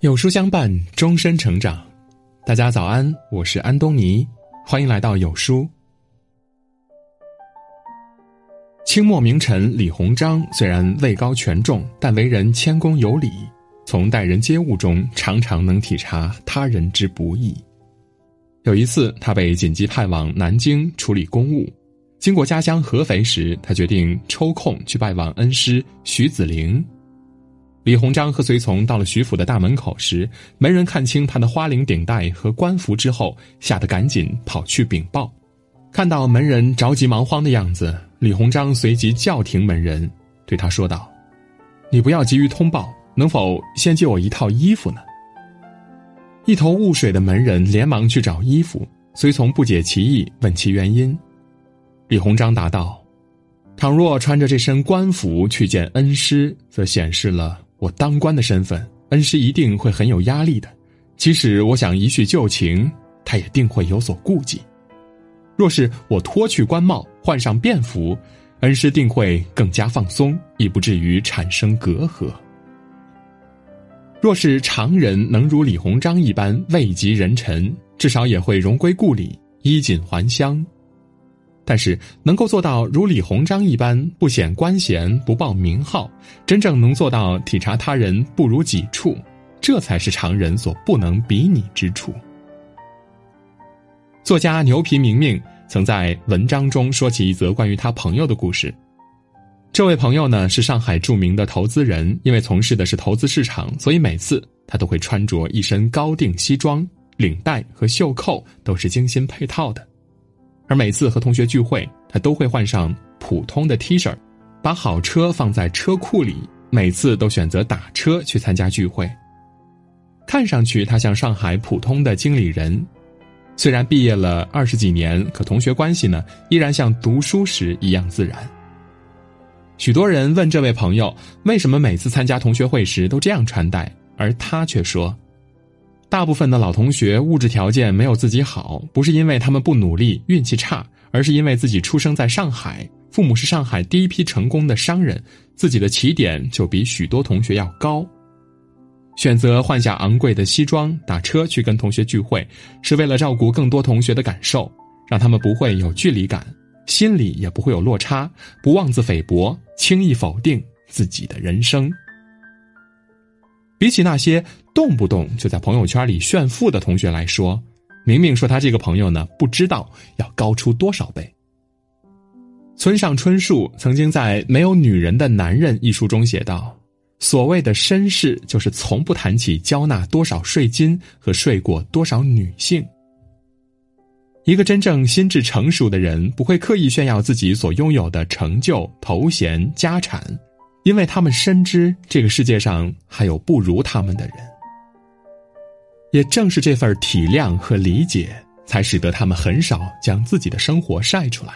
有书相伴，终身成长。大家早安，我是安东尼，欢迎来到有书。清末名臣李鸿章虽然位高权重，但为人谦恭有礼，从待人接物中常常能体察他人之不易。有一次，他被紧急派往南京处理公务。经过家乡合肥时，他决定抽空去拜望恩师徐子陵。李鸿章和随从到了徐府的大门口时，门人看清他的花翎顶戴和官服之后，吓得赶紧跑去禀报。看到门人着急忙慌的样子，李鸿章随即叫停门人，对他说道：“你不要急于通报，能否先借我一套衣服呢？”一头雾水的门人连忙去找衣服，随从不解其意，问其原因。李鸿章答道：“倘若穿着这身官服去见恩师，则显示了我当官的身份，恩师一定会很有压力的。即使我想一叙旧情，他也定会有所顾忌。若是我脱去官帽，换上便服，恩师定会更加放松，亦不至于产生隔阂。若是常人能如李鸿章一般位极人臣，至少也会荣归故里，衣锦还乡。”但是，能够做到如李鸿章一般不显官衔、不报名号，真正能做到体察他人不如己处，这才是常人所不能比拟之处。作家牛皮明明曾在文章中说起一则关于他朋友的故事。这位朋友呢是上海著名的投资人，因为从事的是投资市场，所以每次他都会穿着一身高定西装，领带和袖扣都是精心配套的。而每次和同学聚会，他都会换上普通的 T 恤，把好车放在车库里，每次都选择打车去参加聚会。看上去他像上海普通的经理人，虽然毕业了二十几年，可同学关系呢依然像读书时一样自然。许多人问这位朋友为什么每次参加同学会时都这样穿戴，而他却说。大部分的老同学物质条件没有自己好，不是因为他们不努力、运气差，而是因为自己出生在上海，父母是上海第一批成功的商人，自己的起点就比许多同学要高。选择换下昂贵的西装，打车去跟同学聚会，是为了照顾更多同学的感受，让他们不会有距离感，心里也不会有落差，不妄自菲薄，轻易否定自己的人生。比起那些动不动就在朋友圈里炫富的同学来说，明明说他这个朋友呢，不知道要高出多少倍。村上春树曾经在《没有女人的男人》一书中写道：“所谓的绅士，就是从不谈起交纳多少税金和睡过多少女性。一个真正心智成熟的人，不会刻意炫耀自己所拥有的成就、头衔、家产。”因为他们深知这个世界上还有不如他们的人，也正是这份体谅和理解，才使得他们很少将自己的生活晒出来。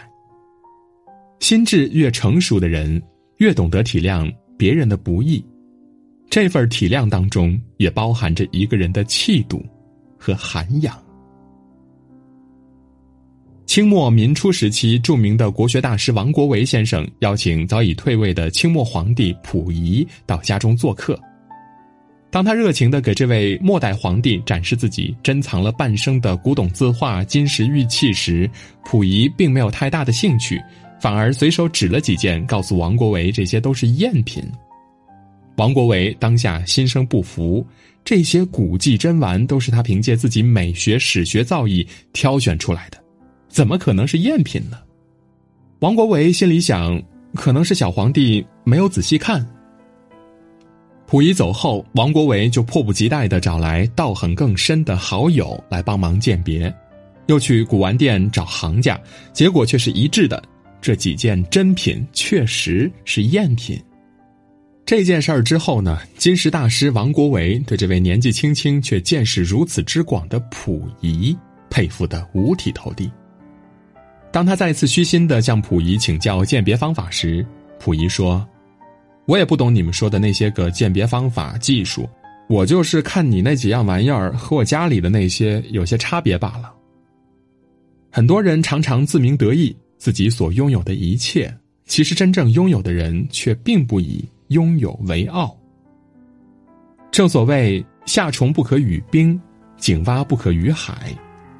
心智越成熟的人，越懂得体谅别人的不易，这份体谅当中也包含着一个人的气度和涵养。清末民初时期，著名的国学大师王国维先生邀请早已退位的清末皇帝溥仪到家中做客。当他热情地给这位末代皇帝展示自己珍藏了半生的古董字画、金石玉器时，溥仪并没有太大的兴趣，反而随手指了几件，告诉王国维这些都是赝品。王国维当下心生不服，这些古迹珍玩都是他凭借自己美学史学造诣挑选出来的。怎么可能是赝品呢？王国维心里想，可能是小皇帝没有仔细看。溥仪走后，王国维就迫不及待的找来道行更深的好友来帮忙鉴别，又去古玩店找行家，结果却是一致的，这几件珍品确实是赝品。这件事儿之后呢，金石大师王国维对这位年纪轻轻却见识如此之广的溥仪佩服的五体投地。当他再次虚心的向溥仪请教鉴别方法时，溥仪说：“我也不懂你们说的那些个鉴别方法技术，我就是看你那几样玩意儿和我家里的那些有些差别罢了。”很多人常常自鸣得意自己所拥有的一切，其实真正拥有的人却并不以拥有为傲。正所谓夏虫不可语冰，井蛙不可语海，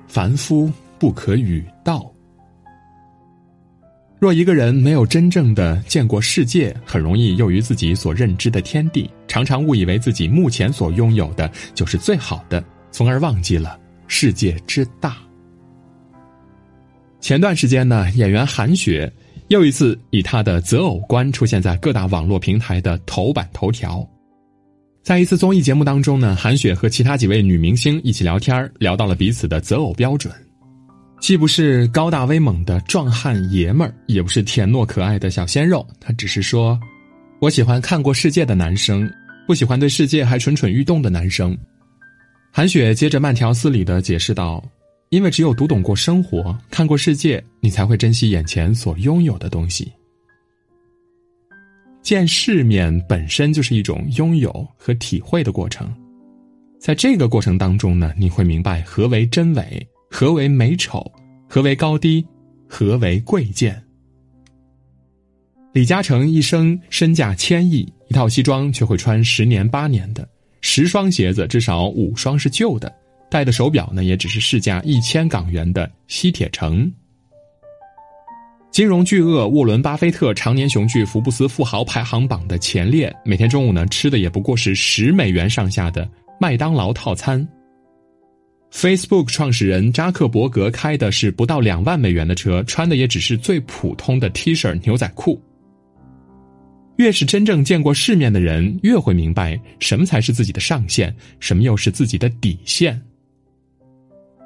凡夫不可语道。若一个人没有真正的见过世界，很容易囿于自己所认知的天地，常常误以为自己目前所拥有的就是最好的，从而忘记了世界之大。前段时间呢，演员韩雪又一次以她的择偶观出现在各大网络平台的头版头条。在一次综艺节目当中呢，韩雪和其他几位女明星一起聊天，聊到了彼此的择偶标准。既不是高大威猛的壮汉爷们儿，也不是甜糯可爱的小鲜肉，他只是说：“我喜欢看过世界的男生，不喜欢对世界还蠢蠢欲动的男生。”韩雪接着慢条斯理的解释道：“因为只有读懂过生活，看过世界，你才会珍惜眼前所拥有的东西。见世面本身就是一种拥有和体会的过程，在这个过程当中呢，你会明白何为真伪。”何为美丑？何为高低？何为贵贱？李嘉诚一生身价千亿，一套西装却会穿十年八年的，十双鞋子至少五双是旧的，戴的手表呢也只是市价一千港元的西铁城。金融巨鳄沃伦·巴菲特常年雄踞福布斯富豪排行榜的前列，每天中午呢吃的也不过是十美元上下的麦当劳套餐。Facebook 创始人扎克伯格开的是不到两万美元的车，穿的也只是最普通的 T 恤牛仔裤。越是真正见过世面的人，越会明白什么才是自己的上限，什么又是自己的底线。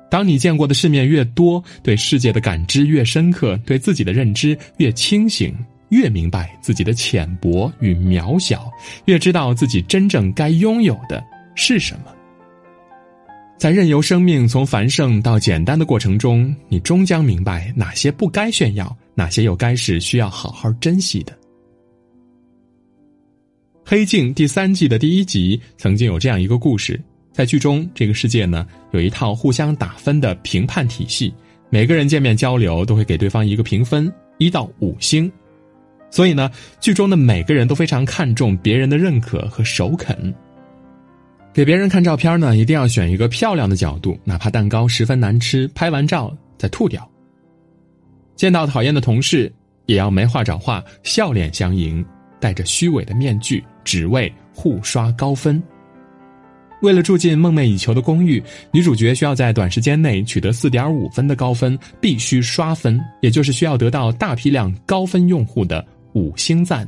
当你见过的世面越多，对世界的感知越深刻，对自己的认知越清醒，越明白自己的浅薄与渺小，越知道自己真正该拥有的是什么。在任由生命从繁盛到简单的过程中，你终将明白哪些不该炫耀，哪些又该是需要好好珍惜的。《黑镜》第三季的第一集曾经有这样一个故事：在剧中，这个世界呢有一套互相打分的评判体系，每个人见面交流都会给对方一个评分，一到五星。所以呢，剧中的每个人都非常看重别人的认可和首肯。给别人看照片呢，一定要选一个漂亮的角度，哪怕蛋糕十分难吃，拍完照再吐掉。见到讨厌的同事，也要没话找话，笑脸相迎，戴着虚伪的面具，只为互刷高分。为了住进梦寐以求的公寓，女主角需要在短时间内取得四点五分的高分，必须刷分，也就是需要得到大批量高分用户的五星赞。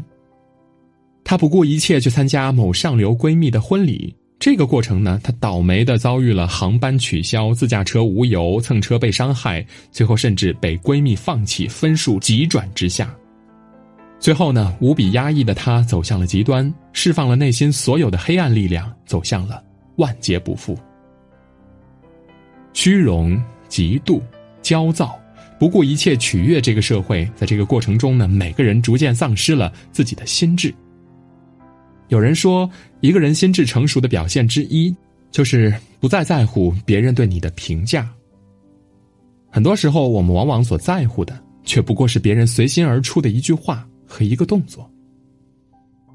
她不顾一切去参加某上流闺蜜的婚礼。这个过程呢，他倒霉的遭遇了航班取消、自驾车无油、蹭车被伤害，最后甚至被闺蜜放弃，分数急转直下。最后呢，无比压抑的他走向了极端，释放了内心所有的黑暗力量，走向了万劫不复。虚荣、嫉妒、焦躁，不顾一切取悦这个社会，在这个过程中呢，每个人逐渐丧失了自己的心智。有人说，一个人心智成熟的表现之一，就是不再在乎别人对你的评价。很多时候，我们往往所在乎的，却不过是别人随心而出的一句话和一个动作。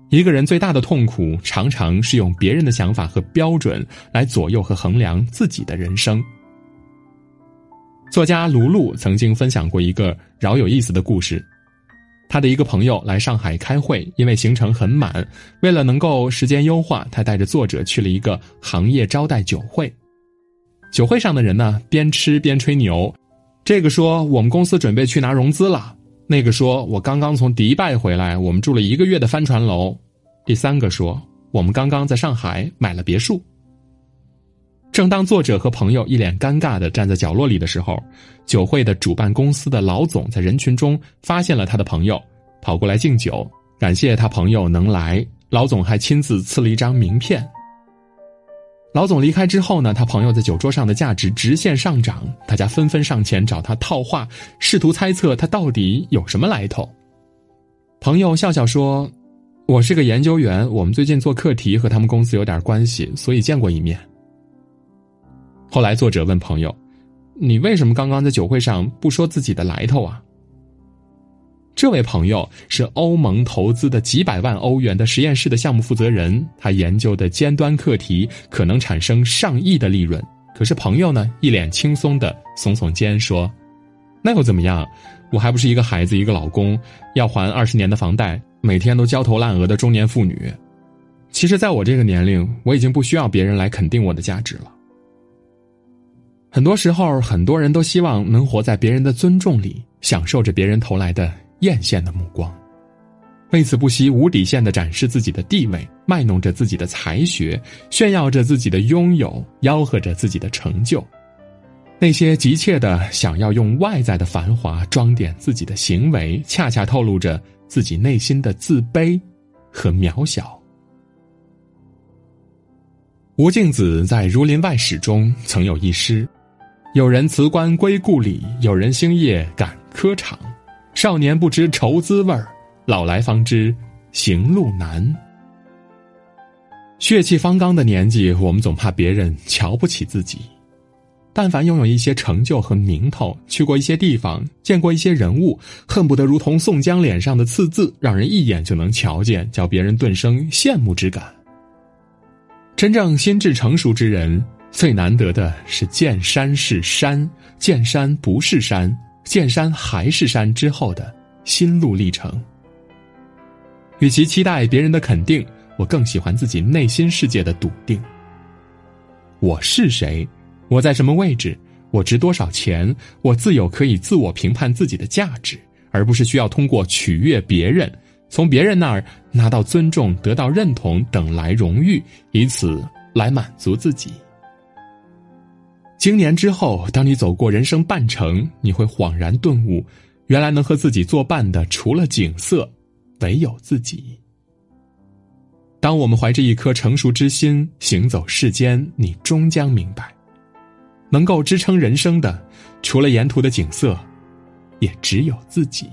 一个人最大的痛苦，常常是用别人的想法和标准来左右和衡量自己的人生。作家卢璐曾经分享过一个饶有意思的故事。他的一个朋友来上海开会，因为行程很满，为了能够时间优化，他带着作者去了一个行业招待酒会。酒会上的人呢，边吃边吹牛，这个说我们公司准备去拿融资了，那个说我刚刚从迪拜回来，我们住了一个月的帆船楼，第三个说我们刚刚在上海买了别墅。正当作者和朋友一脸尴尬的站在角落里的时候，酒会的主办公司的老总在人群中发现了他的朋友，跑过来敬酒，感谢他朋友能来。老总还亲自赐了一张名片。老总离开之后呢，他朋友在酒桌上的价值直线上涨，大家纷纷上前找他套话，试图猜测他到底有什么来头。朋友笑笑说：“我是个研究员，我们最近做课题和他们公司有点关系，所以见过一面。”后来，作者问朋友：“你为什么刚刚在酒会上不说自己的来头啊？”这位朋友是欧盟投资的几百万欧元的实验室的项目负责人，他研究的尖端课题可能产生上亿的利润。可是朋友呢，一脸轻松的耸耸肩说：“那又怎么样？我还不是一个孩子，一个老公，要还二十年的房贷，每天都焦头烂额的中年妇女。其实，在我这个年龄，我已经不需要别人来肯定我的价值了。很多时候，很多人都希望能活在别人的尊重里，享受着别人投来的。”艳羡的目光，为此不惜无底线的展示自己的地位，卖弄着自己的才学，炫耀着自己的拥有，吆喝着自己的成就。那些急切的想要用外在的繁华装点自己的行为，恰恰透露着自己内心的自卑和渺小。吴敬梓在《儒林外史》中曾有一诗：“有人辞官归故里，有人星夜赶科场。”少年不知愁滋味儿，老来方知行路难。血气方刚的年纪，我们总怕别人瞧不起自己。但凡拥有一些成就和名头，去过一些地方，见过一些人物，恨不得如同宋江脸上的刺字，让人一眼就能瞧见，叫别人顿生羡慕之感。真正心智成熟之人，最难得的是见山是山，见山不是山。见山还是山之后的心路历程。与其期待别人的肯定，我更喜欢自己内心世界的笃定。我是谁？我在什么位置？我值多少钱？我自有可以自我评判自己的价值，而不是需要通过取悦别人，从别人那儿拿到尊重、得到认同等来荣誉，以此来满足自己。经年之后，当你走过人生半程，你会恍然顿悟，原来能和自己作伴的，除了景色，唯有自己。当我们怀着一颗成熟之心行走世间，你终将明白，能够支撑人生的，除了沿途的景色，也只有自己。